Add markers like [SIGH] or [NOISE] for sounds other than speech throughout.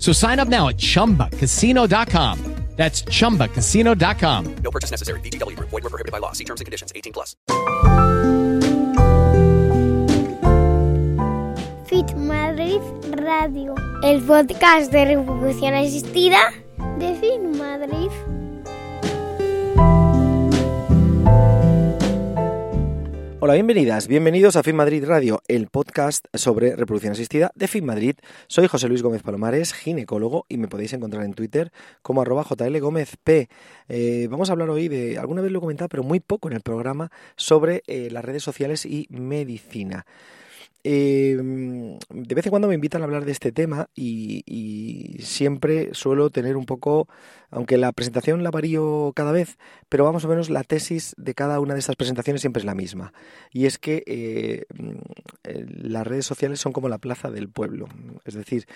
So sign up now at chumbacasino.com. That's chumbacasino.com. No purchase necessary. BGW. Void were prohibited by law. See terms and conditions. 18 plus. Fit Madrid Radio. El podcast de reproducción asistida de Fit Madrid. Hola, bienvenidas, bienvenidos a Fin Madrid Radio, el podcast sobre reproducción asistida de Fin Madrid. Soy José Luis Gómez Palomares, ginecólogo, y me podéis encontrar en Twitter como arroba jlgómezp. Eh, vamos a hablar hoy de, alguna vez lo he comentado, pero muy poco en el programa, sobre eh, las redes sociales y medicina. Eh, de vez en cuando me invitan a hablar de este tema y, y, siempre suelo tener un poco, aunque la presentación la varío cada vez, pero vamos o menos la tesis de cada una de estas presentaciones siempre es la misma. Y es que eh, las redes sociales son como la plaza del pueblo. Es decir,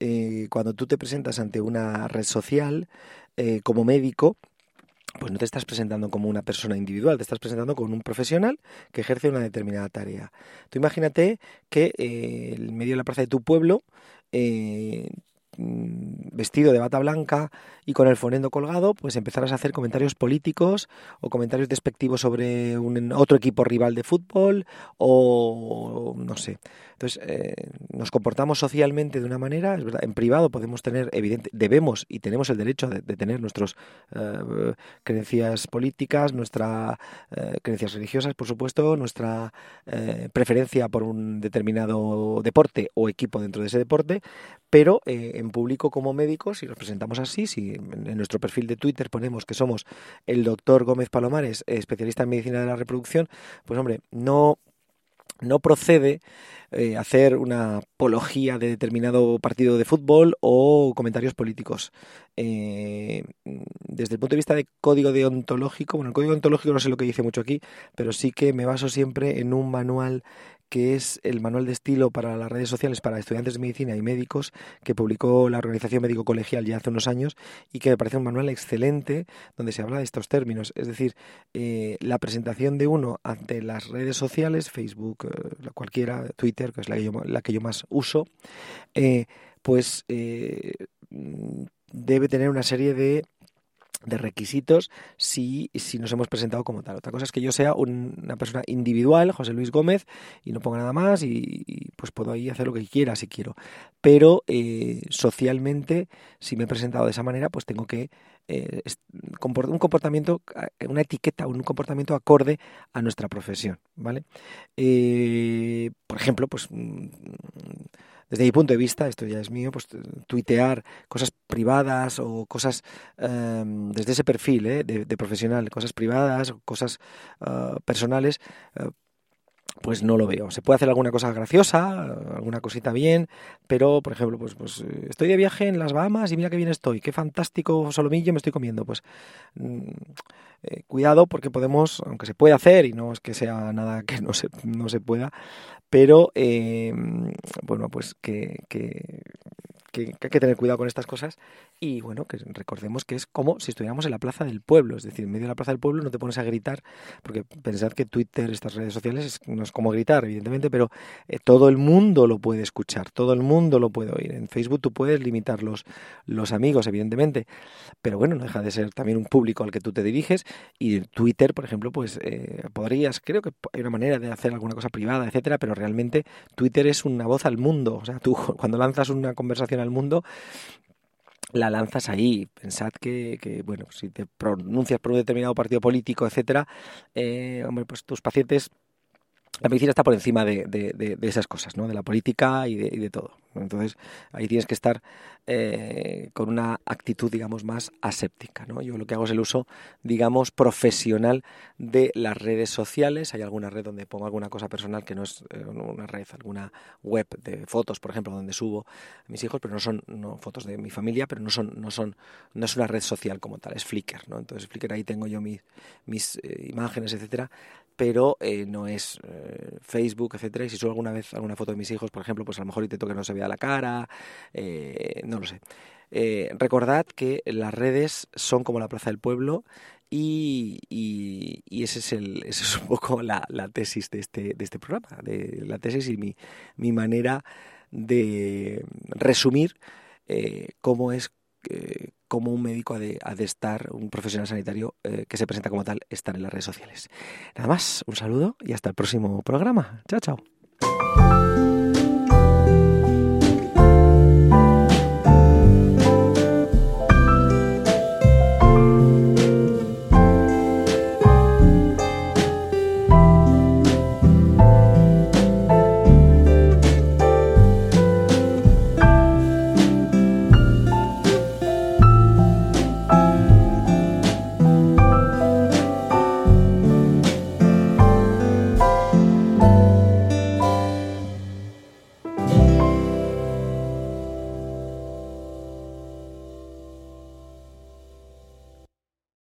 eh, cuando tú te presentas ante una red social eh, como médico, pues no te estás presentando como una persona individual, te estás presentando como un profesional que ejerce una determinada tarea. Tú imagínate que eh, en medio de la plaza de tu pueblo, eh, vestido de bata blanca y con el fonendo colgado, pues empezarás a hacer comentarios políticos o comentarios despectivos sobre un otro equipo rival de fútbol o no sé. Entonces, eh, nos comportamos socialmente de una manera, es verdad, en privado podemos tener, evidente, debemos y tenemos el derecho de, tener nuestras eh, creencias políticas, nuestras eh, creencias religiosas, por supuesto, nuestra preferencia por un determinado deporte o equipo dentro de ese deporte, pero en público como médicos, si nos presentamos así, si en nuestro perfil de Twitter ponemos que somos el doctor Gómez Palomares, especialista en medicina de la reproducción, pues hombre, no no procede eh, hacer una apología de determinado partido de fútbol o comentarios políticos. Eh, desde el punto de vista de código deontológico, bueno, el código deontológico no sé lo que dice mucho aquí, pero sí que me baso siempre en un manual que es el manual de estilo para las redes sociales para estudiantes de medicina y médicos que publicó la Organización Médico Colegial ya hace unos años y que me parece un manual excelente donde se habla de estos términos. Es decir, eh, la presentación de uno ante las redes sociales, Facebook, eh, cualquiera, Twitter, que es la que yo, la que yo más uso, eh, pues debe tener una serie de de requisitos si, si nos hemos presentado como tal. Otra cosa es que yo sea un, una persona individual, José Luis Gómez, y no ponga nada más y, pues puedo ahí hacer lo que quiera si quiero. Pero eh, socialmente, si me he presentado de esa manera, pues tengo que eh, un comportamiento, una etiqueta, un comportamiento acorde a nuestra profesión, ¿vale? Eh, por ejemplo, pues desde mi punto de vista, esto ya es mío, pues tuitear cosas privadas o cosas um, desde ese perfil ¿eh? de, profesional, cosas privadas, cosas uh, personales, uh, pues no lo veo. Se puede hacer alguna cosa graciosa, alguna cosita bien, pero, por ejemplo, pues, pues estoy de viaje en las Bahamas y mira qué bien estoy, qué fantástico solomillo me estoy comiendo. Pues eh, cuidado porque podemos, aunque se puede hacer y no es que sea nada que no se, no se pueda, pero eh, bueno, pues que, que, hay que tener cuidado con estas cosas. Y bueno, que recordemos que es como si estuviéramos en la plaza del pueblo, es decir, en medio de la plaza del pueblo no te pones a gritar, porque pensad que Twitter, estas redes sociales, es, no es como gritar, evidentemente, pero eh, todo el mundo lo puede escuchar, todo el mundo lo puede oír. En Facebook tú puedes limitar los, los amigos, evidentemente, pero bueno, no deja de ser también un público al que tú te diriges. Y Twitter, por ejemplo, pues eh, podrías, creo que hay una manera de hacer alguna cosa privada, etcétera, pero realmente Twitter es una voz al mundo, o sea, tú [LAUGHS] cuando lanzas una conversación al mundo, la lanzas ahí. Pensad que, que, bueno, si te pronuncias por un determinado partido político, etcétera, eh, hombre, pues tus pacientes la medicina está por encima de, de, esas cosas, ¿no? de la política y de, y de todo. Entonces, ahí tienes que estar eh, con una actitud, digamos, más aséptica. ¿no? Yo lo que hago es el uso, digamos, profesional de las redes sociales. Hay alguna red donde pongo alguna cosa personal que no es eh, una red, alguna web de fotos, por ejemplo, donde subo a mis hijos, pero no son no, fotos de mi familia, pero no son, no son, no es una red social como tal, es Flickr, ¿no? Entonces Flickr ahí tengo yo mis, mis eh, imágenes, etcétera, pero no es Facebook, etcétera. Y si subo alguna vez alguna foto de mis hijos, por ejemplo, pues a lo mejor intento que no se vea la cara, eh, no lo sé. Eh, recordad que las redes son como la plaza del pueblo y, ese es el, [LAUGHS] esa es un poco la, tesis de este, de este programa, de la tesis y mi, mi manera de resumir eh, cómo es cómo un médico ha de, ha de, estar, un profesional sanitario que se presenta como tal, estar en las redes sociales. Nada más, un saludo y hasta el próximo programa. Chao, chao.